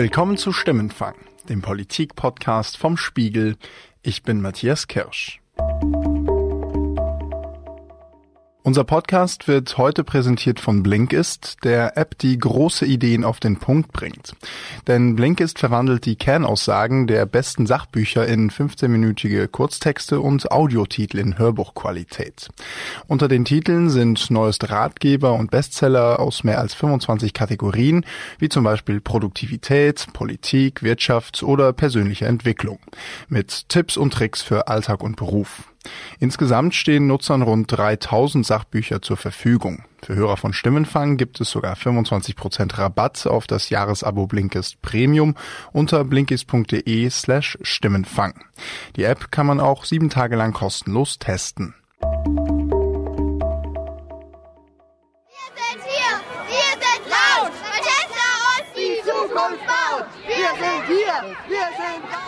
Willkommen zu Stimmenfang, dem Politik-Podcast vom Spiegel. Ich bin Matthias Kirsch. Unser Podcast wird heute präsentiert von Blinkist, der App, die große Ideen auf den Punkt bringt. Denn Blinkist verwandelt die Kernaussagen der besten Sachbücher in 15-minütige Kurztexte und Audiotitel in Hörbuchqualität. Unter den Titeln sind neueste Ratgeber und Bestseller aus mehr als 25 Kategorien, wie zum Beispiel Produktivität, Politik, Wirtschaft oder persönliche Entwicklung. Mit Tipps und Tricks für Alltag und Beruf. Insgesamt stehen Nutzern rund 3000 Sachbücher zur Verfügung. Für Hörer von Stimmenfang gibt es sogar 25% Rabatt auf das Jahresabo Blinkist Premium unter blinkist.de slash Stimmenfang. Die App kann man auch sieben Tage lang kostenlos testen.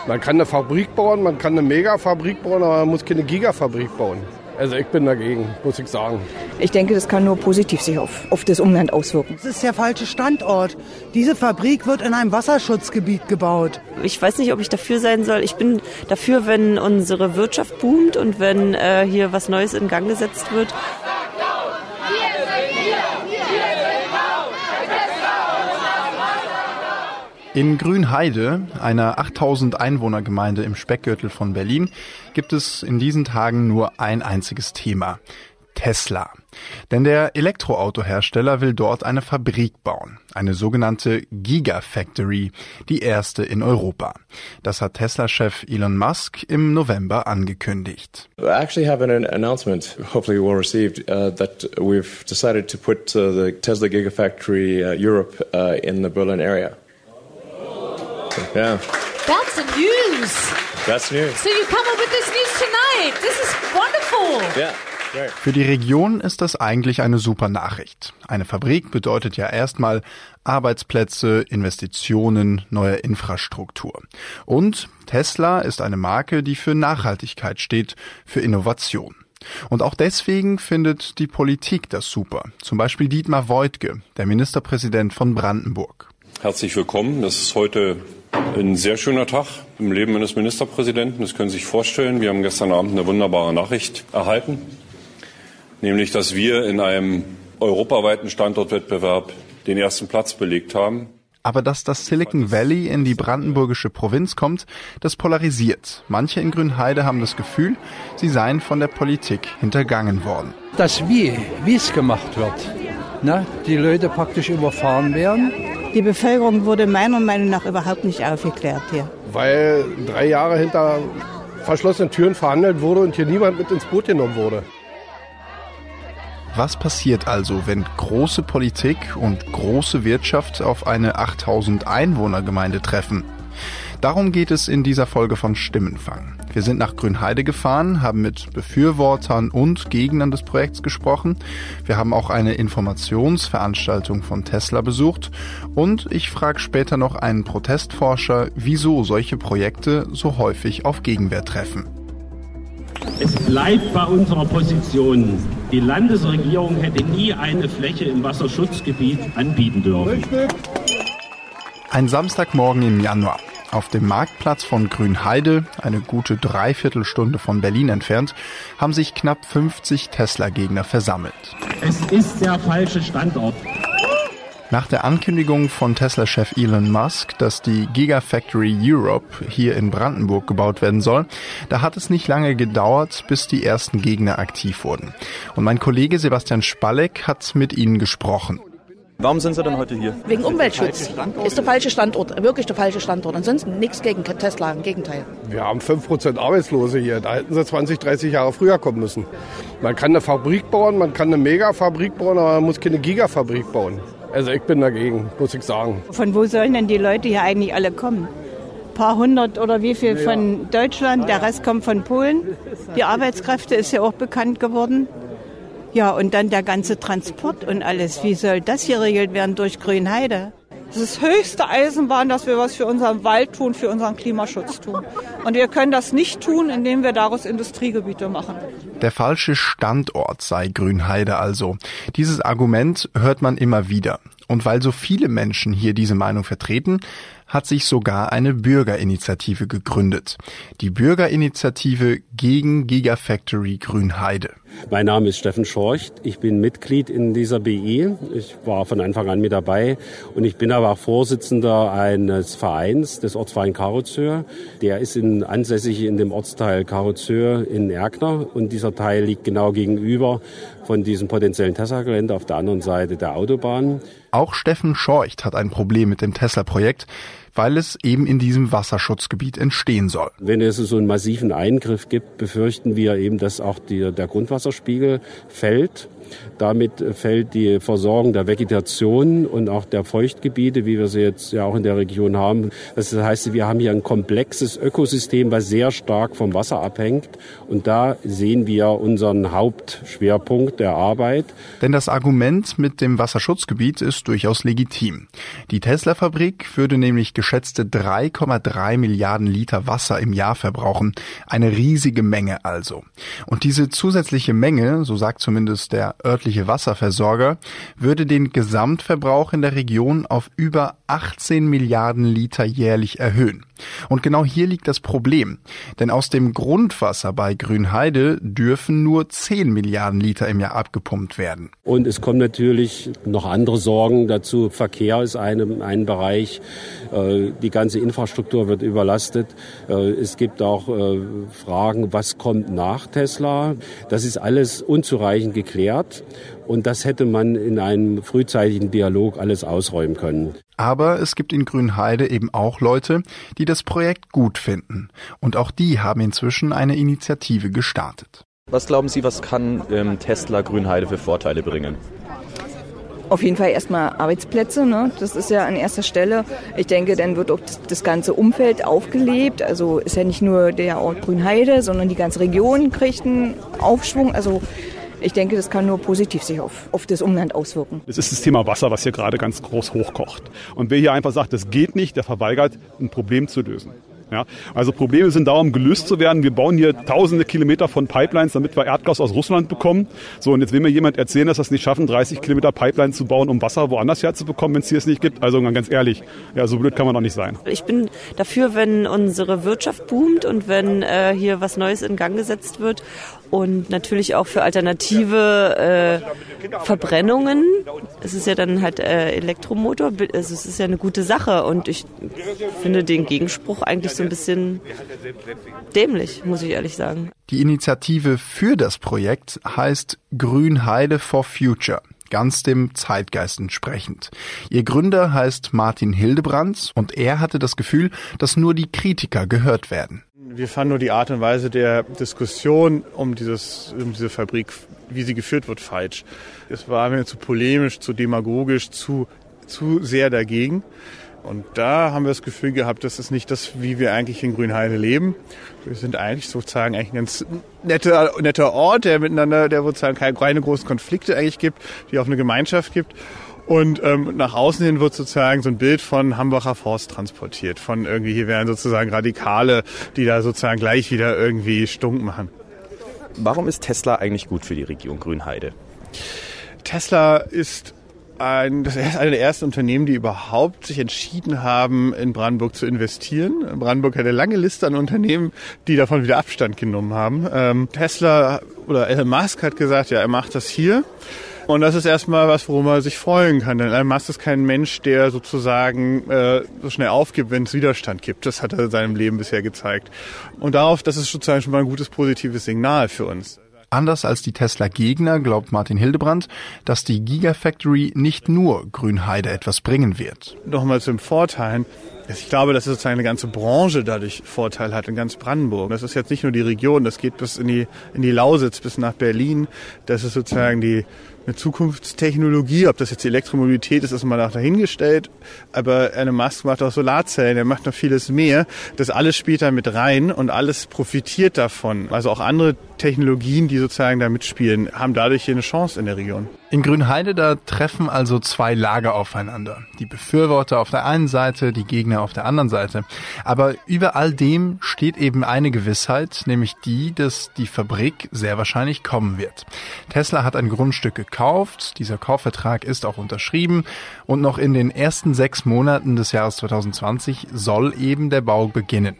Man kann eine Fabrik bauen, man kann eine Megafabrik bauen, aber man muss keine Gigafabrik bauen. Also ich bin dagegen, muss ich sagen. Ich denke, das kann nur positiv sich auf, auf das Umland auswirken. Das ist der falsche Standort. Diese Fabrik wird in einem Wasserschutzgebiet gebaut. Ich weiß nicht, ob ich dafür sein soll. Ich bin dafür, wenn unsere Wirtschaft boomt und wenn äh, hier was Neues in Gang gesetzt wird. In Grünheide, einer 8000 Einwohnergemeinde im Speckgürtel von Berlin, gibt es in diesen Tagen nur ein einziges Thema. Tesla. Denn der Elektroautohersteller will dort eine Fabrik bauen, eine sogenannte Gigafactory, die erste in Europa. Das hat Tesla-Chef Elon Musk im November angekündigt. I actually have an announcement, hopefully well received, uh, that we've decided to put uh, the Tesla Gigafactory uh, Europe uh, in the Berlin area. Yeah. That's the news. That's news. So you come up with this news tonight. This is wonderful. Yeah. Für die Region ist das eigentlich eine super Nachricht. Eine Fabrik bedeutet ja erstmal Arbeitsplätze, Investitionen, neue Infrastruktur. Und Tesla ist eine Marke, die für Nachhaltigkeit steht, für Innovation. Und auch deswegen findet die Politik das super. Zum Beispiel Dietmar Woidke, der Ministerpräsident von Brandenburg. Herzlich willkommen. Das ist heute ein sehr schöner Tag im Leben eines Ministerpräsidenten. Das können Sie sich vorstellen. Wir haben gestern Abend eine wunderbare Nachricht erhalten, nämlich dass wir in einem europaweiten Standortwettbewerb den ersten Platz belegt haben. Aber dass das Silicon Valley in die brandenburgische Provinz kommt, das polarisiert. Manche in Grünheide haben das Gefühl, sie seien von der Politik hintergangen worden. Das Wie, wie es gemacht wird, ne? die Leute praktisch überfahren werden die Bevölkerung wurde meiner Meinung nach überhaupt nicht aufgeklärt hier. Weil drei Jahre hinter verschlossenen Türen verhandelt wurde und hier niemand mit ins Boot genommen wurde. Was passiert also, wenn große Politik und große Wirtschaft auf eine 8000 Einwohnergemeinde treffen? Darum geht es in dieser Folge von Stimmenfang. Wir sind nach Grünheide gefahren, haben mit Befürwortern und Gegnern des Projekts gesprochen. Wir haben auch eine Informationsveranstaltung von Tesla besucht und ich frage später noch einen Protestforscher, wieso solche Projekte so häufig auf Gegenwehr treffen. Es bleibt bei unserer Position. Die Landesregierung hätte nie eine Fläche im Wasserschutzgebiet anbieten dürfen. Ein Samstagmorgen im Januar. Auf dem Marktplatz von Grünheide, eine gute Dreiviertelstunde von Berlin entfernt, haben sich knapp 50 Tesla-Gegner versammelt. Es ist der falsche Standort. Nach der Ankündigung von Tesla-Chef Elon Musk, dass die Gigafactory Europe hier in Brandenburg gebaut werden soll, da hat es nicht lange gedauert, bis die ersten Gegner aktiv wurden. Und mein Kollege Sebastian Spalleck hat mit ihnen gesprochen. Warum sind Sie denn heute hier? Wegen Umweltschutz. Ist der falsche Standort, wirklich der falsche Standort. Ansonsten nichts gegen Tesla, im Gegenteil. Wir haben 5% Arbeitslose hier. Da hätten sie 20, 30 Jahre früher kommen müssen. Man kann eine Fabrik bauen, man kann eine Megafabrik bauen, aber man muss keine Gigafabrik bauen. Also ich bin dagegen, muss ich sagen. Von wo sollen denn die Leute hier eigentlich alle kommen? Ein paar hundert oder wie viel von Deutschland, der Rest kommt von Polen. Die Arbeitskräfte ist ja auch bekannt geworden. Ja, und dann der ganze Transport und alles. Wie soll das hier geregelt werden durch Grünheide? Es ist höchste Eisenbahn, dass wir was für unseren Wald tun, für unseren Klimaschutz tun. Und wir können das nicht tun, indem wir daraus Industriegebiete machen. Der falsche Standort sei Grünheide also. Dieses Argument hört man immer wieder. Und weil so viele Menschen hier diese Meinung vertreten, hat sich sogar eine Bürgerinitiative gegründet. Die Bürgerinitiative gegen Gigafactory Grünheide. Mein Name ist Steffen Schorcht. Ich bin Mitglied in dieser BI. Ich war von Anfang an mit dabei und ich bin aber auch Vorsitzender eines Vereins, des Ortsverein Karozör. Der ist in, ansässig in dem Ortsteil Karozör in Erkner und dieser Teil liegt genau gegenüber von diesem potenziellen Tesla-Gelände auf der anderen Seite der Autobahn. Auch Steffen Schorcht hat ein Problem mit dem Tesla-Projekt weil es eben in diesem Wasserschutzgebiet entstehen soll. Wenn es so einen massiven Eingriff gibt, befürchten wir eben, dass auch die, der Grundwasserspiegel fällt damit fällt die Versorgung der Vegetation und auch der Feuchtgebiete, wie wir sie jetzt ja auch in der Region haben. Das heißt, wir haben hier ein komplexes Ökosystem, was sehr stark vom Wasser abhängt. Und da sehen wir unseren Hauptschwerpunkt der Arbeit. Denn das Argument mit dem Wasserschutzgebiet ist durchaus legitim. Die Tesla-Fabrik würde nämlich geschätzte 3,3 Milliarden Liter Wasser im Jahr verbrauchen. Eine riesige Menge also. Und diese zusätzliche Menge, so sagt zumindest der örtliche Wasserversorger, würde den Gesamtverbrauch in der Region auf über 18 Milliarden Liter jährlich erhöhen. Und genau hier liegt das Problem. Denn aus dem Grundwasser bei Grünheide dürfen nur 10 Milliarden Liter im Jahr abgepumpt werden. Und es kommen natürlich noch andere Sorgen dazu. Verkehr ist ein, ein Bereich. Äh, die ganze Infrastruktur wird überlastet. Äh, es gibt auch äh, Fragen, was kommt nach Tesla. Das ist alles unzureichend geklärt. Und das hätte man in einem frühzeitigen Dialog alles ausräumen können. Aber es gibt in Grünheide eben auch Leute, die das Projekt gut finden. Und auch die haben inzwischen eine Initiative gestartet. Was glauben Sie, was kann ähm, Tesla Grünheide für Vorteile bringen? Auf jeden Fall erstmal Arbeitsplätze, ne? das ist ja an erster Stelle. Ich denke, dann wird auch das ganze Umfeld aufgelebt. Also ist ja nicht nur der Ort Grünheide, sondern die ganze Region kriegt einen Aufschwung. Also ich denke, das kann nur positiv sich auf, auf das Umland auswirken. Es ist das Thema Wasser, was hier gerade ganz groß hochkocht. Und wer hier einfach sagt, das geht nicht, der verweigert, ein Problem zu lösen. Ja, also Probleme sind da, um gelöst zu werden. Wir bauen hier tausende Kilometer von Pipelines, damit wir Erdgas aus Russland bekommen. So, und jetzt will mir jemand erzählen, dass wir es nicht schaffen, 30 Kilometer Pipelines zu bauen, um Wasser woanders herzubekommen, wenn es hier es nicht gibt. Also ganz ehrlich, ja, so blöd kann man doch nicht sein. Ich bin dafür, wenn unsere Wirtschaft boomt und wenn äh, hier was Neues in Gang gesetzt wird und natürlich auch für alternative äh, Verbrennungen. Es ist ja dann halt äh, Elektromotor, also es ist ja eine gute Sache und ich finde den Gegenspruch eigentlich so ein bisschen dämlich, muss ich ehrlich sagen. Die Initiative für das Projekt heißt Grünheide for Future ganz dem Zeitgeist entsprechend. Ihr Gründer heißt Martin Hildebrandt und er hatte das Gefühl, dass nur die Kritiker gehört werden. Wir fanden nur die Art und Weise der Diskussion um, dieses, um diese Fabrik, wie sie geführt wird, falsch. Es war mir zu polemisch, zu demagogisch, zu, zu sehr dagegen. Und da haben wir das Gefühl gehabt, das ist nicht das, wie wir eigentlich in Grünheide leben. Wir sind eigentlich sozusagen eigentlich ein ganz netter, netter Ort, der miteinander, der sozusagen keine, großen Konflikte eigentlich gibt, die auch eine Gemeinschaft gibt. Und ähm, nach außen hin wird sozusagen so ein Bild von Hambacher Forst transportiert. Von irgendwie, hier wären sozusagen Radikale, die da sozusagen gleich wieder irgendwie stunk machen. Warum ist Tesla eigentlich gut für die Region Grünheide? Tesla ist ein, das ist eine der ersten Unternehmen, die überhaupt sich entschieden haben, in Brandenburg zu investieren. Brandenburg hat eine lange Liste an Unternehmen, die davon wieder Abstand genommen haben. Ähm, Tesla oder Elon Musk hat gesagt, ja, er macht das hier. Und das ist erstmal was, worum man sich freuen kann. Denn Elon Musk ist kein Mensch, der sozusagen äh, so schnell aufgibt, wenn es Widerstand gibt. Das hat er in seinem Leben bisher gezeigt. Und darauf, das ist sozusagen schon mal ein gutes positives Signal für uns. Anders als die Tesla-Gegner glaubt Martin Hildebrandt, dass die Gigafactory nicht nur Grünheide etwas bringen wird. Nochmal zum Vorteilen. Ich glaube, dass sozusagen eine ganze Branche dadurch Vorteil hat in ganz Brandenburg. Das ist jetzt nicht nur die Region, das geht bis in die, in die Lausitz, bis nach Berlin. Das ist sozusagen die eine Zukunftstechnologie. Ob das jetzt Elektromobilität ist, ist mal dahingestellt. Aber Elon Musk macht auch Solarzellen, er macht noch vieles mehr. Das alles spielt da mit rein und alles profitiert davon. Also auch andere Technologien, die sozusagen da mitspielen, haben dadurch hier eine Chance in der Region. In Grünheide, da treffen also zwei Lager aufeinander. Die Befürworter auf der einen Seite, die Gegner auf der anderen Seite. Aber über all dem steht eben eine Gewissheit, nämlich die, dass die Fabrik sehr wahrscheinlich kommen wird. Tesla hat ein Grundstück gekauft, dieser Kaufvertrag ist auch unterschrieben und noch in den ersten sechs Monaten des Jahres 2020 soll eben der Bau beginnen.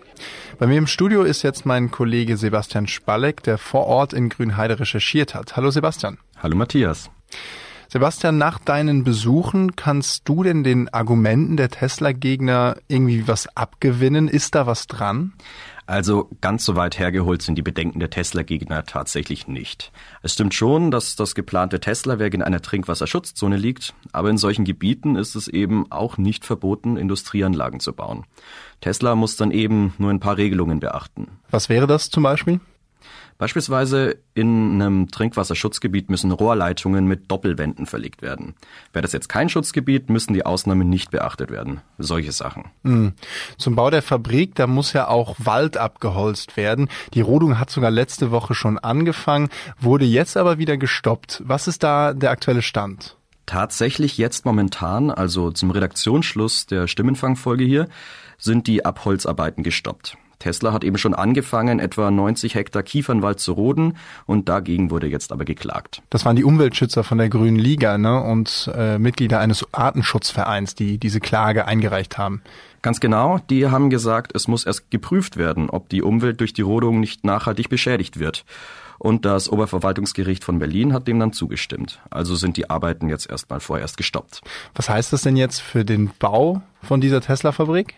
Bei mir im Studio ist jetzt mein Kollege Sebastian Spalleck, der vor Ort in Grünheide recherchiert hat. Hallo Sebastian. Hallo Matthias. Sebastian, nach deinen Besuchen kannst du denn den Argumenten der Tesla-Gegner irgendwie was abgewinnen? Ist da was dran? Also ganz so weit hergeholt sind die Bedenken der Tesla-Gegner tatsächlich nicht. Es stimmt schon, dass das geplante Tesla-Werk in einer Trinkwasserschutzzone liegt, aber in solchen Gebieten ist es eben auch nicht verboten, Industrieanlagen zu bauen. Tesla muss dann eben nur ein paar Regelungen beachten. Was wäre das zum Beispiel? Beispielsweise in einem Trinkwasserschutzgebiet müssen Rohrleitungen mit Doppelwänden verlegt werden. Wäre das jetzt kein Schutzgebiet, müssen die Ausnahmen nicht beachtet werden. Solche Sachen. Mhm. Zum Bau der Fabrik, da muss ja auch Wald abgeholzt werden. Die Rodung hat sogar letzte Woche schon angefangen, wurde jetzt aber wieder gestoppt. Was ist da der aktuelle Stand? Tatsächlich jetzt momentan, also zum Redaktionsschluss der Stimmenfangfolge hier, sind die Abholzarbeiten gestoppt. Tesla hat eben schon angefangen, etwa 90 Hektar Kiefernwald zu roden und dagegen wurde jetzt aber geklagt. Das waren die Umweltschützer von der Grünen Liga ne? und äh, Mitglieder eines Artenschutzvereins, die diese Klage eingereicht haben. Ganz genau, die haben gesagt, es muss erst geprüft werden, ob die Umwelt durch die Rodung nicht nachhaltig beschädigt wird. Und das Oberverwaltungsgericht von Berlin hat dem dann zugestimmt. Also sind die Arbeiten jetzt erstmal vorerst gestoppt. Was heißt das denn jetzt für den Bau von dieser Tesla-Fabrik?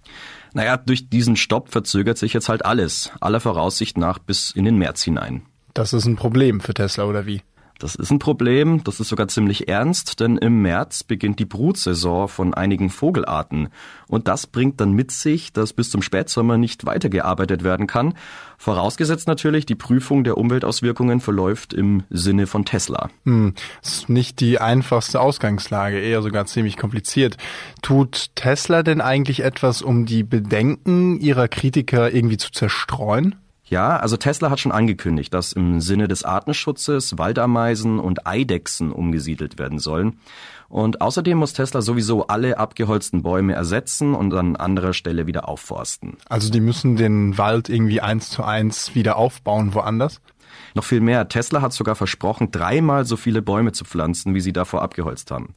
Naja, durch diesen Stopp verzögert sich jetzt halt alles, aller Voraussicht nach bis in den März hinein. Das ist ein Problem für Tesla oder wie? Das ist ein Problem, das ist sogar ziemlich ernst, denn im März beginnt die Brutsaison von einigen Vogelarten. Und das bringt dann mit sich, dass bis zum Spätsommer nicht weitergearbeitet werden kann. Vorausgesetzt natürlich, die Prüfung der Umweltauswirkungen verläuft im Sinne von Tesla. Hm, ist nicht die einfachste Ausgangslage, eher sogar ziemlich kompliziert. Tut Tesla denn eigentlich etwas, um die Bedenken ihrer Kritiker irgendwie zu zerstreuen? Ja, also Tesla hat schon angekündigt, dass im Sinne des Artenschutzes Waldameisen und Eidechsen umgesiedelt werden sollen. Und außerdem muss Tesla sowieso alle abgeholzten Bäume ersetzen und an anderer Stelle wieder aufforsten. Also die müssen den Wald irgendwie eins zu eins wieder aufbauen woanders? Noch viel mehr. Tesla hat sogar versprochen, dreimal so viele Bäume zu pflanzen, wie sie davor abgeholzt haben.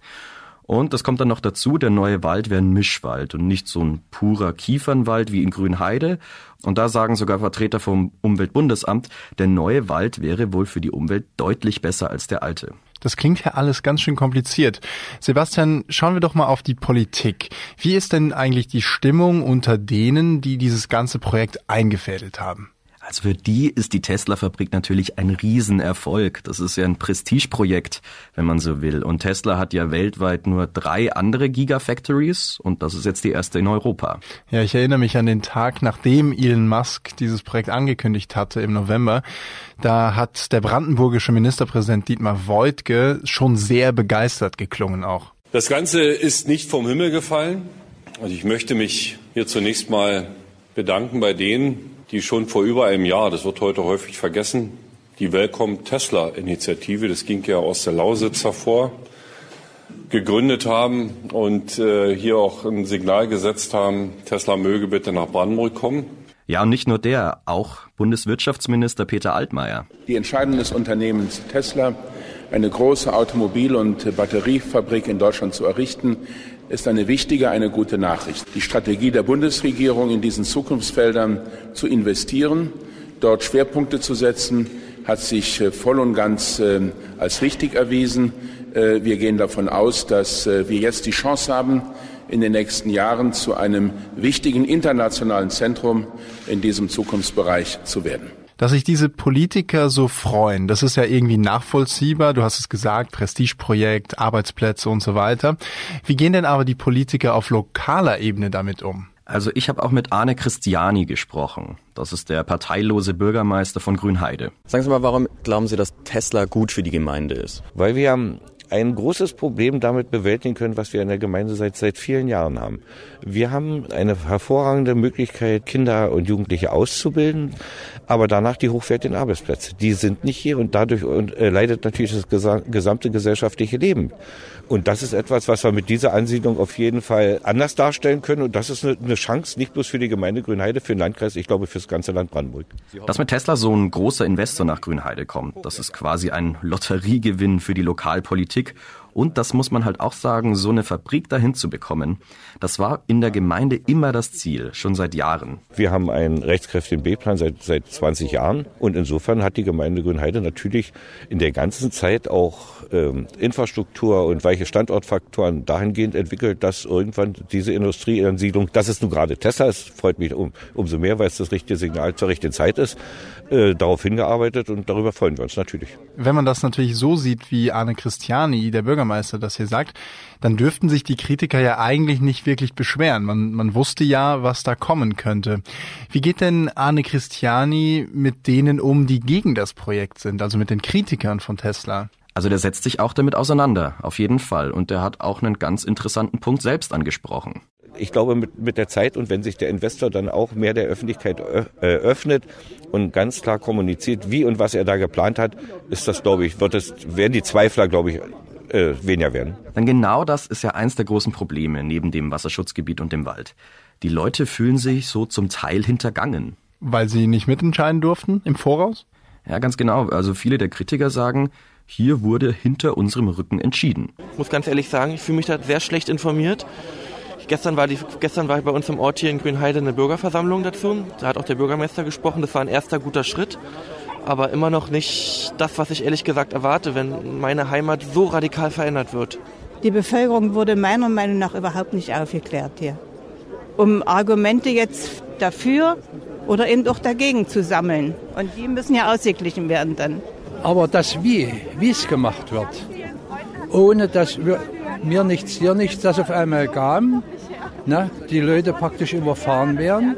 Und das kommt dann noch dazu, der neue Wald wäre ein Mischwald und nicht so ein purer Kiefernwald wie in Grünheide. Und da sagen sogar Vertreter vom Umweltbundesamt, der neue Wald wäre wohl für die Umwelt deutlich besser als der alte. Das klingt ja alles ganz schön kompliziert. Sebastian, schauen wir doch mal auf die Politik. Wie ist denn eigentlich die Stimmung unter denen, die dieses ganze Projekt eingefädelt haben? Also für die ist die Tesla-Fabrik natürlich ein Riesenerfolg. Das ist ja ein Prestigeprojekt, wenn man so will. Und Tesla hat ja weltweit nur drei andere Gigafactories und das ist jetzt die erste in Europa. Ja, ich erinnere mich an den Tag, nachdem Elon Musk dieses Projekt angekündigt hatte im November. Da hat der brandenburgische Ministerpräsident Dietmar Woidke schon sehr begeistert geklungen auch. Das Ganze ist nicht vom Himmel gefallen. Also ich möchte mich hier zunächst mal bedanken bei denen, die schon vor über einem Jahr, das wird heute häufig vergessen, die Welcome Tesla Initiative, das ging ja aus der Lausitz hervor, gegründet haben und äh, hier auch ein Signal gesetzt haben, Tesla möge bitte nach Brandenburg kommen. Ja, und nicht nur der, auch Bundeswirtschaftsminister Peter Altmaier. Die Entscheidung des Unternehmens Tesla, eine große Automobil- und Batteriefabrik in Deutschland zu errichten, ist eine wichtige, eine gute Nachricht. Die Strategie der Bundesregierung, in diesen Zukunftsfeldern zu investieren, dort Schwerpunkte zu setzen, hat sich äh, voll und ganz äh, als richtig erwiesen. Äh, wir gehen davon aus, dass wir jetzt die Chance haben, in den nächsten Jahren zu einem wichtigen internationalen Zentrum in diesem Zukunftsbereich zu werden. Dass sich diese Politiker so freuen, das ist ja irgendwie nachvollziehbar. Du hast es gesagt, Prestigeprojekt, Arbeitsplätze und so weiter. Wie gehen denn aber die Politiker auf lokaler Ebene damit um? Also ich habe auch mit Arne Christiani gesprochen. Das ist der parteilose Bürgermeister von Grünheide. Sagen Sie mal, warum glauben Sie, dass Tesla gut für die Gemeinde ist? Weil wir ein großes Problem damit bewältigen können, was wir in der Gemeinde seit, seit vielen Jahren haben. Wir haben eine hervorragende Möglichkeit, Kinder und Jugendliche auszubilden, aber danach die hochwertigen Arbeitsplätze. Die sind nicht hier und dadurch äh, leidet natürlich das gesamte gesellschaftliche Leben. Und das ist etwas, was wir mit dieser Ansiedlung auf jeden Fall anders darstellen können. Und das ist eine, Chance, nicht bloß für die Gemeinde Grünheide, für den Landkreis, ich glaube für das ganze Land Brandenburg. Dass mit Tesla so ein großer Investor nach Grünheide kommt, das ist quasi ein Lotteriegewinn für die Lokalpolitik Politik und das muss man halt auch sagen, so eine Fabrik dahin zu bekommen, das war in der Gemeinde immer das Ziel, schon seit Jahren. Wir haben einen rechtskräftigen B-Plan seit, seit 20 Jahren und insofern hat die Gemeinde Grünheide natürlich in der ganzen Zeit auch ähm, Infrastruktur und weiche Standortfaktoren dahingehend entwickelt, dass irgendwann diese Industrieansiedlung, das ist nun gerade Tesla, es freut mich um, umso mehr, weil es das richtige Signal zur richtigen Zeit ist, äh, darauf hingearbeitet und darüber freuen wir uns natürlich. Wenn man das natürlich so sieht, wie Arne Christiani, der Bürgermeister, das hier sagt, dann dürften sich die Kritiker ja eigentlich nicht wirklich beschweren. Man, man wusste ja, was da kommen könnte. Wie geht denn Arne Christiani mit denen um, die gegen das Projekt sind, also mit den Kritikern von Tesla? Also der setzt sich auch damit auseinander, auf jeden Fall. Und der hat auch einen ganz interessanten Punkt selbst angesprochen. Ich glaube, mit, mit der Zeit und wenn sich der Investor dann auch mehr der Öffentlichkeit äh, öffnet und ganz klar kommuniziert, wie und was er da geplant hat, ist das, glaube ich, wird es, werden die Zweifler, glaube ich, äh, weniger werden. Denn genau das ist ja eins der großen Probleme neben dem Wasserschutzgebiet und dem Wald. Die Leute fühlen sich so zum Teil hintergangen. Weil sie nicht mitentscheiden durften im Voraus? Ja, ganz genau. Also viele der Kritiker sagen, hier wurde hinter unserem Rücken entschieden. Ich muss ganz ehrlich sagen, ich fühle mich da sehr schlecht informiert. Gestern war, die, gestern war bei uns im Ort hier in Grünheide eine Bürgerversammlung dazu. Da hat auch der Bürgermeister gesprochen. Das war ein erster guter Schritt. Aber immer noch nicht das, was ich ehrlich gesagt erwarte, wenn meine Heimat so radikal verändert wird. Die Bevölkerung wurde meiner Meinung nach überhaupt nicht aufgeklärt hier. Um Argumente jetzt dafür oder eben auch dagegen zu sammeln. Und die müssen ja ausgeglichen werden dann. Aber das Wie, wie es gemacht wird, ohne dass wir, mir nichts, hier nichts, das auf einmal kam, ne, die Leute praktisch überfahren werden.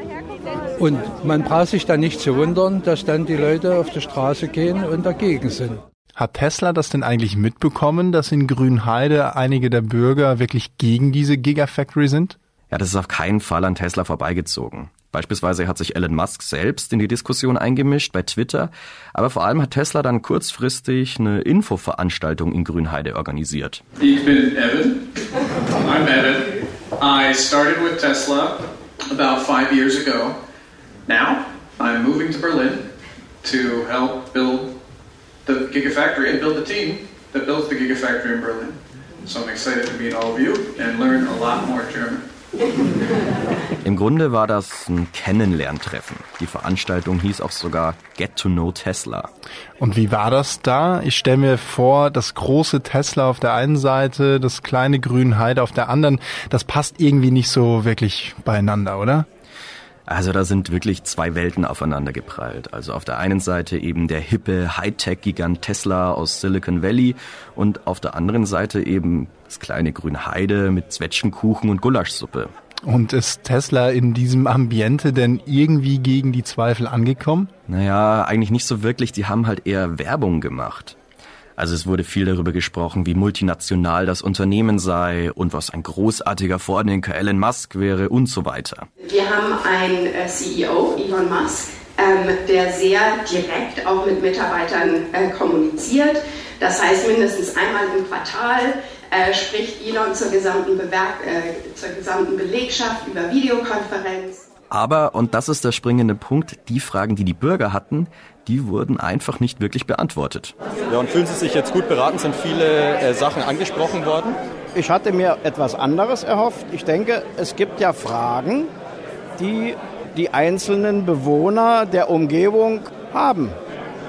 Und man braucht sich dann nicht zu wundern, dass dann die Leute auf die Straße gehen und dagegen sind. Hat Tesla das denn eigentlich mitbekommen, dass in Grünheide einige der Bürger wirklich gegen diese Gigafactory sind? Ja, das ist auf keinen Fall an Tesla vorbeigezogen. Beispielsweise hat sich Elon Musk selbst in die Diskussion eingemischt bei Twitter, aber vor allem hat Tesla dann kurzfristig eine Infoveranstaltung in Grünheide organisiert. Ich bin Evan. I'm Evan. I started with Tesla about five years ago. Now I'm moving to Berlin to help build the Gigafactory and build the team that builds the Gigafactory in Berlin. So I'm excited to meet all of you and learn a lot more German. Im Grunde war das ein Kennenlerntreffen. Die Veranstaltung hieß auch sogar Get to Know Tesla. Und wie war das da? Ich stelle mir vor, das große Tesla auf der einen Seite, das kleine Grünheide auf der anderen, das passt irgendwie nicht so wirklich beieinander, oder? Also da sind wirklich zwei Welten aufeinander geprallt. Also auf der einen Seite eben der hippe Hightech-Gigant Tesla aus Silicon Valley und auf der anderen Seite eben das kleine Grünheide mit Zwetschgenkuchen und Gulaschsuppe. Und ist Tesla in diesem Ambiente denn irgendwie gegen die Zweifel angekommen? Naja, eigentlich nicht so wirklich. Die haben halt eher Werbung gemacht. Also es wurde viel darüber gesprochen, wie multinational das Unternehmen sei und was ein großartiger Vordenker Elon Musk wäre und so weiter. Wir haben einen äh, CEO, Elon Musk, ähm, der sehr direkt auch mit Mitarbeitern äh, kommuniziert. Das heißt, mindestens einmal im Quartal äh, spricht Elon zur gesamten, Bewerb, zur gesamten Belegschaft über Videokonferenz. Aber, und das ist der springende Punkt, die Fragen, die die Bürger hatten, die wurden einfach nicht wirklich beantwortet. Ja, und fühlen Sie sich jetzt gut beraten? Sind viele äh, Sachen angesprochen worden? Ich hatte mir etwas anderes erhofft. Ich denke, es gibt ja Fragen, die die einzelnen Bewohner der Umgebung haben.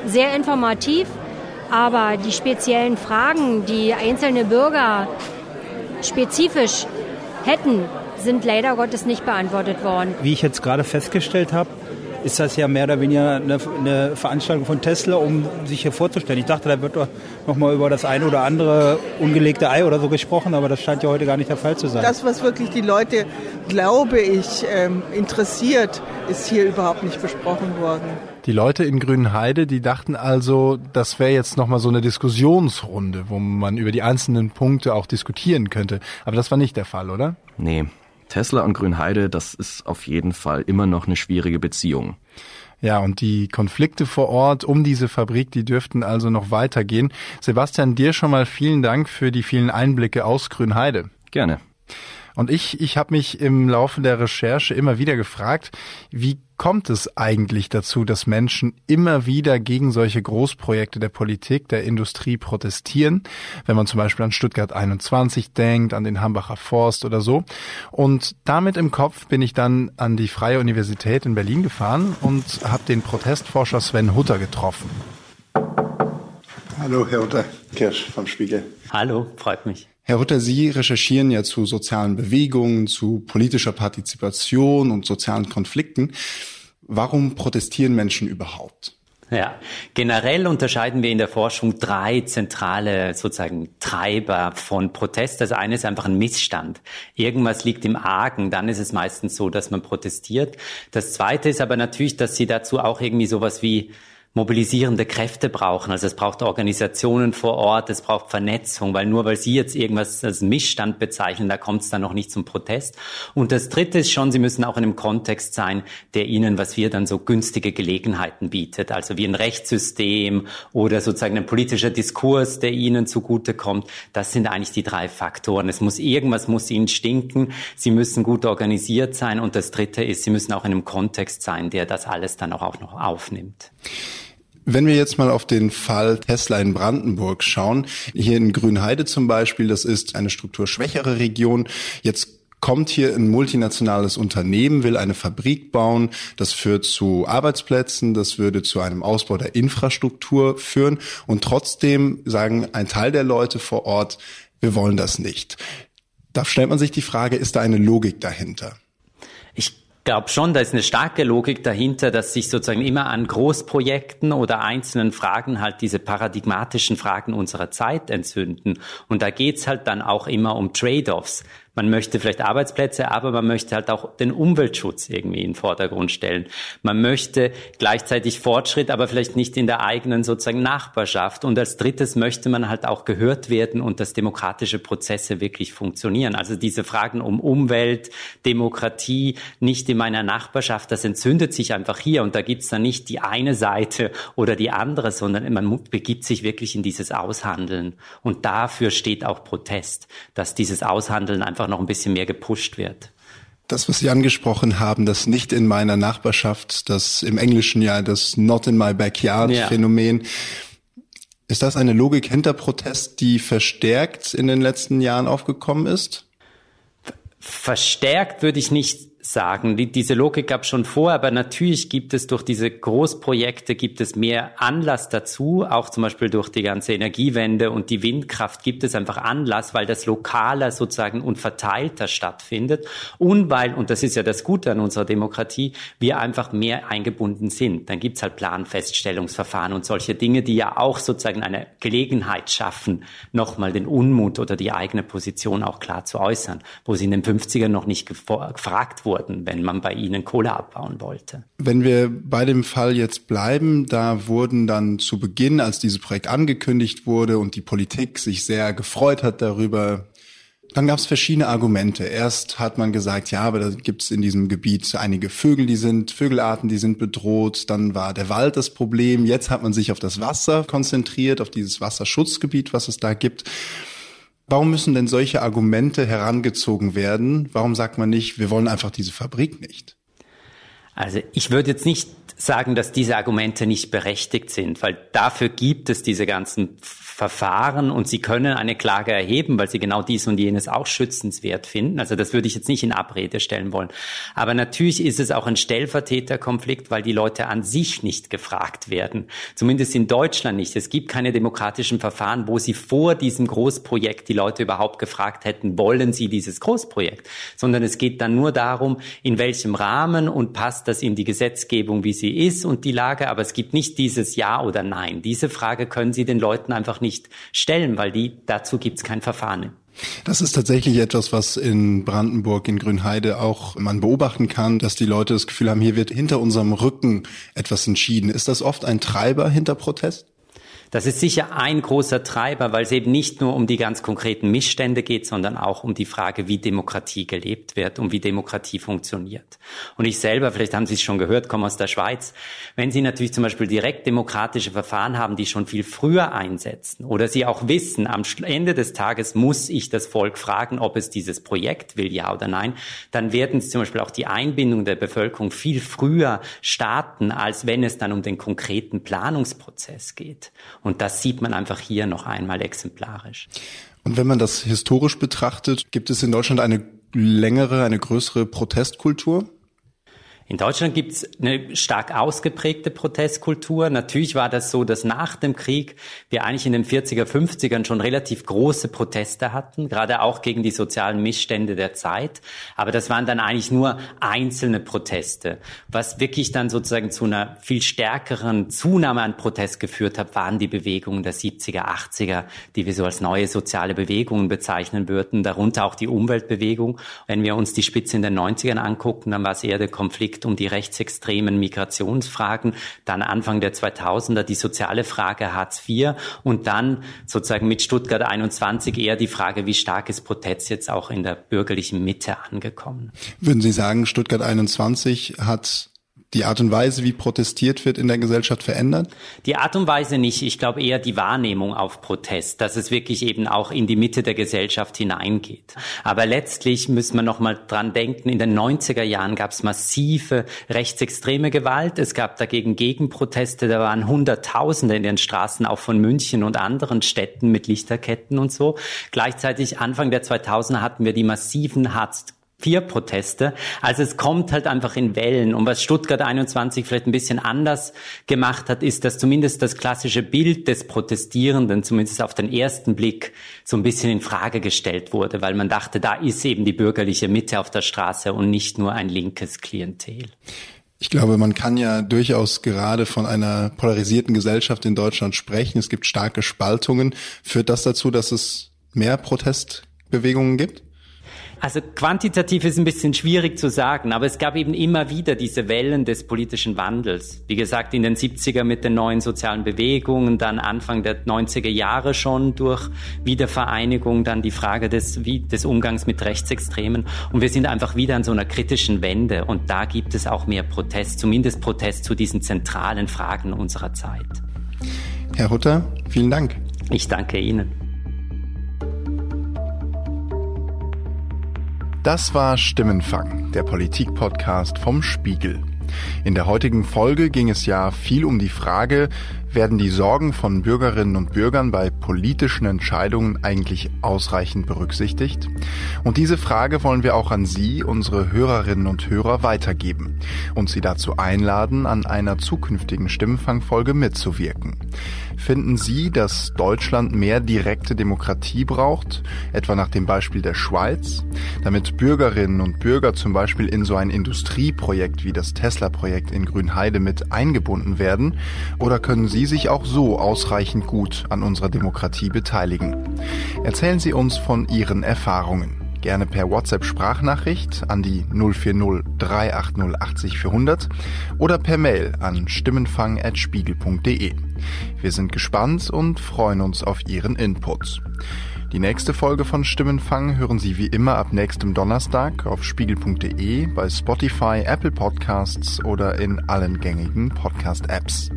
Sehr informativ, aber die speziellen Fragen, die einzelne Bürger spezifisch hätten, sind leider Gottes nicht beantwortet worden. Wie ich jetzt gerade festgestellt habe, ist das ja mehr oder weniger eine, eine, Veranstaltung von Tesla, um sich hier vorzustellen. Ich dachte, da wird doch noch mal über das eine oder andere ungelegte Ei oder so gesprochen, aber das scheint ja heute gar nicht der Fall zu sein. Das, was wirklich die Leute, glaube ich, ähm, interessiert, ist hier überhaupt nicht besprochen worden. Die Leute in Grünheide, die dachten also, das wäre jetzt nochmal so eine Diskussionsrunde, wo man über die einzelnen Punkte auch diskutieren könnte. Aber das war nicht der Fall, oder? Nee. Tesla und Grünheide, das ist auf jeden Fall immer noch eine schwierige Beziehung. Ja, und die Konflikte vor Ort um diese Fabrik, die dürften also noch weitergehen. Sebastian, dir schon mal vielen Dank für die vielen Einblicke aus Grünheide. Gerne. Und ich, ich habe mich im Laufe der Recherche immer wieder gefragt, wie kommt es eigentlich dazu, dass Menschen immer wieder gegen solche Großprojekte der Politik, der Industrie protestieren, wenn man zum Beispiel an Stuttgart 21 denkt, an den Hambacher Forst oder so. Und damit im Kopf bin ich dann an die Freie Universität in Berlin gefahren und habe den Protestforscher Sven Hutter getroffen. Hallo, Herr Hutter, Kirsch vom Spiegel. Hallo, freut mich. Herr Rutter, Sie recherchieren ja zu sozialen Bewegungen, zu politischer Partizipation und sozialen Konflikten. Warum protestieren Menschen überhaupt? Ja, generell unterscheiden wir in der Forschung drei zentrale sozusagen Treiber von Protest. Das eine ist einfach ein Missstand. Irgendwas liegt im Argen, dann ist es meistens so, dass man protestiert. Das zweite ist aber natürlich, dass sie dazu auch irgendwie sowas wie mobilisierende Kräfte brauchen. Also es braucht Organisationen vor Ort, es braucht Vernetzung, weil nur weil Sie jetzt irgendwas als Missstand bezeichnen, da kommt es dann noch nicht zum Protest. Und das Dritte ist schon, Sie müssen auch in einem Kontext sein, der Ihnen, was wir dann so günstige Gelegenheiten bietet, also wie ein Rechtssystem oder sozusagen ein politischer Diskurs, der Ihnen zugutekommt. Das sind eigentlich die drei Faktoren. Es muss irgendwas muss Ihnen stinken, Sie müssen gut organisiert sein und das Dritte ist, Sie müssen auch in einem Kontext sein, der das alles dann auch noch aufnimmt. Wenn wir jetzt mal auf den Fall Tesla in Brandenburg schauen, hier in Grünheide zum Beispiel, das ist eine strukturschwächere Region. Jetzt kommt hier ein multinationales Unternehmen, will eine Fabrik bauen, das führt zu Arbeitsplätzen, das würde zu einem Ausbau der Infrastruktur führen und trotzdem sagen ein Teil der Leute vor Ort, wir wollen das nicht. Da stellt man sich die Frage, ist da eine Logik dahinter? Glaube schon, da ist eine starke Logik dahinter, dass sich sozusagen immer an Großprojekten oder einzelnen Fragen halt diese paradigmatischen Fragen unserer Zeit entzünden. Und da geht's halt dann auch immer um Trade-offs. Man möchte vielleicht Arbeitsplätze, aber man möchte halt auch den Umweltschutz irgendwie in den Vordergrund stellen. Man möchte gleichzeitig Fortschritt, aber vielleicht nicht in der eigenen sozusagen Nachbarschaft. Und als drittes möchte man halt auch gehört werden und dass demokratische Prozesse wirklich funktionieren. Also diese Fragen um Umwelt, Demokratie, nicht in meiner Nachbarschaft, das entzündet sich einfach hier. Und da gibt's dann nicht die eine Seite oder die andere, sondern man begibt sich wirklich in dieses Aushandeln. Und dafür steht auch Protest, dass dieses Aushandeln einfach einfach noch ein bisschen mehr gepusht wird. Das, was Sie angesprochen haben, das nicht in meiner Nachbarschaft, das im Englischen ja das Not in my backyard Phänomen. Ja. Ist das eine Logik hinter Protest, die verstärkt in den letzten Jahren aufgekommen ist? Verstärkt würde ich nicht sagen. Die, diese Logik gab schon vor, aber natürlich gibt es durch diese Großprojekte gibt es mehr Anlass dazu, auch zum Beispiel durch die ganze Energiewende und die Windkraft gibt es einfach Anlass, weil das lokaler sozusagen und verteilter stattfindet und weil, und das ist ja das Gute an unserer Demokratie, wir einfach mehr eingebunden sind. Dann gibt's halt Planfeststellungsverfahren und solche Dinge, die ja auch sozusagen eine Gelegenheit schaffen, nochmal den Unmut oder die eigene Position auch klar zu äußern, wo sie in den 50ern noch nicht gefragt wurden wurden, wenn man bei ihnen Kohle abbauen wollte. Wenn wir bei dem Fall jetzt bleiben, da wurden dann zu Beginn, als dieses Projekt angekündigt wurde und die Politik sich sehr gefreut hat darüber, dann gab es verschiedene Argumente. Erst hat man gesagt, ja, aber da gibt es in diesem Gebiet einige Vögel, die sind, Vögelarten, die sind bedroht. Dann war der Wald das Problem. Jetzt hat man sich auf das Wasser konzentriert, auf dieses Wasserschutzgebiet, was es da gibt. Warum müssen denn solche Argumente herangezogen werden? Warum sagt man nicht, wir wollen einfach diese Fabrik nicht? Also ich würde jetzt nicht sagen, dass diese Argumente nicht berechtigt sind, weil dafür gibt es diese ganzen Verfahren und Sie können eine Klage erheben, weil Sie genau dies und jenes auch schützenswert finden. Also das würde ich jetzt nicht in Abrede stellen wollen. Aber natürlich ist es auch ein Stellvertreterkonflikt, weil die Leute an sich nicht gefragt werden. Zumindest in Deutschland nicht. Es gibt keine demokratischen Verfahren, wo Sie vor diesem Großprojekt die Leute überhaupt gefragt hätten, wollen Sie dieses Großprojekt? Sondern es geht dann nur darum, in welchem Rahmen und passt das in die Gesetzgebung, wie sie ist und die Lage. Aber es gibt nicht dieses Ja oder Nein. Diese Frage können Sie den Leuten einfach nicht nicht stellen, weil die, dazu gibt es kein Verfahren. Das ist tatsächlich etwas, was in Brandenburg, in Grünheide auch man beobachten kann, dass die Leute das Gefühl haben, hier wird hinter unserem Rücken etwas entschieden. Ist das oft ein Treiber hinter Protest? Das ist sicher ein großer Treiber, weil es eben nicht nur um die ganz konkreten Missstände geht, sondern auch um die Frage, wie Demokratie gelebt wird und wie Demokratie funktioniert. Und ich selber, vielleicht haben Sie es schon gehört, komme aus der Schweiz. Wenn Sie natürlich zum Beispiel direkt demokratische Verfahren haben, die schon viel früher einsetzen oder Sie auch wissen, am Ende des Tages muss ich das Volk fragen, ob es dieses Projekt will, ja oder nein, dann werden Sie zum Beispiel auch die Einbindung der Bevölkerung viel früher starten, als wenn es dann um den konkreten Planungsprozess geht. Und das sieht man einfach hier noch einmal exemplarisch. Und wenn man das historisch betrachtet, gibt es in Deutschland eine längere, eine größere Protestkultur? In Deutschland gibt es eine stark ausgeprägte Protestkultur. Natürlich war das so, dass nach dem Krieg wir eigentlich in den 40er, 50ern schon relativ große Proteste hatten, gerade auch gegen die sozialen Missstände der Zeit. Aber das waren dann eigentlich nur einzelne Proteste. Was wirklich dann sozusagen zu einer viel stärkeren Zunahme an Protest geführt hat, waren die Bewegungen der 70er, 80er, die wir so als neue soziale Bewegungen bezeichnen würden, darunter auch die Umweltbewegung. Wenn wir uns die Spitze in den 90ern angucken, dann war es eher der Konflikt Konflikt um die rechtsextremen Migrationsfragen, dann Anfang der 2000er die soziale Frage Hartz IV und dann sozusagen mit Stuttgart 21 eher die Frage, wie stark ist Protest jetzt auch in der bürgerlichen Mitte angekommen. Würden Sie sagen, Stuttgart 21 hat die Art und Weise, wie protestiert wird in der Gesellschaft verändert? Die Art und Weise nicht. Ich glaube eher die Wahrnehmung auf Protest, dass es wirklich eben auch in die Mitte der Gesellschaft hineingeht. Aber letztlich müssen wir noch mal dran denken, in den 90er Jahren gab es massive rechtsextreme Gewalt. Es gab dagegen Gegenproteste. Da waren Hunderttausende in den Straßen, auch von München und anderen Städten mit Lichterketten und so. Gleichzeitig Anfang der 2000er hatten wir die massiven Hartz vier Proteste. Also es kommt halt einfach in Wellen. Und was Stuttgart 21 vielleicht ein bisschen anders gemacht hat, ist, dass zumindest das klassische Bild des Protestierenden, zumindest auf den ersten Blick, so ein bisschen in Frage gestellt wurde, weil man dachte, da ist eben die bürgerliche Mitte auf der Straße und nicht nur ein linkes Klientel. Ich glaube, man kann ja durchaus gerade von einer polarisierten Gesellschaft in Deutschland sprechen. Es gibt starke Spaltungen. Führt das dazu, dass es mehr Protestbewegungen gibt? Also quantitativ ist ein bisschen schwierig zu sagen, aber es gab eben immer wieder diese Wellen des politischen Wandels. Wie gesagt, in den 70er mit den neuen sozialen Bewegungen, dann Anfang der 90er Jahre schon durch Wiedervereinigung, dann die Frage des, wie, des Umgangs mit Rechtsextremen. Und wir sind einfach wieder an so einer kritischen Wende und da gibt es auch mehr Protest, zumindest Protest zu diesen zentralen Fragen unserer Zeit. Herr Hutter, vielen Dank. Ich danke Ihnen. Das war Stimmenfang, der Politik-Podcast vom Spiegel. In der heutigen Folge ging es ja viel um die Frage, werden die Sorgen von Bürgerinnen und Bürgern bei politischen Entscheidungen eigentlich ausreichend berücksichtigt? Und diese Frage wollen wir auch an Sie, unsere Hörerinnen und Hörer, weitergeben und Sie dazu einladen, an einer zukünftigen Stimmenfangfolge mitzuwirken. Finden Sie, dass Deutschland mehr direkte Demokratie braucht, etwa nach dem Beispiel der Schweiz, damit Bürgerinnen und Bürger zum Beispiel in so ein Industrieprojekt wie das Tesla-Projekt in Grünheide mit eingebunden werden? Oder können Sie sich auch so ausreichend gut an unserer Demokratie beteiligen? Erzählen Sie uns von Ihren Erfahrungen gerne per WhatsApp-Sprachnachricht an die 040 380 80 400 oder per Mail an stimmenfang.spiegel.de. Wir sind gespannt und freuen uns auf Ihren Input. Die nächste Folge von Stimmenfang hören Sie wie immer ab nächstem Donnerstag auf spiegel.de, bei Spotify, Apple Podcasts oder in allen gängigen Podcast-Apps.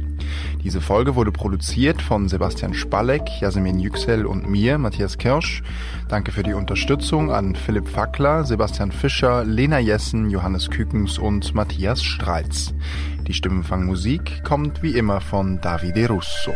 Diese Folge wurde produziert von Sebastian Spalleck, Jasmin Yüksel und mir, Matthias Kirsch. Danke für die Unterstützung an Philipp Fackler, Sebastian Fischer, Lena Jessen, Johannes Kükens und Matthias Streitz. Die Stimmenfangmusik kommt wie immer von Davide Russo.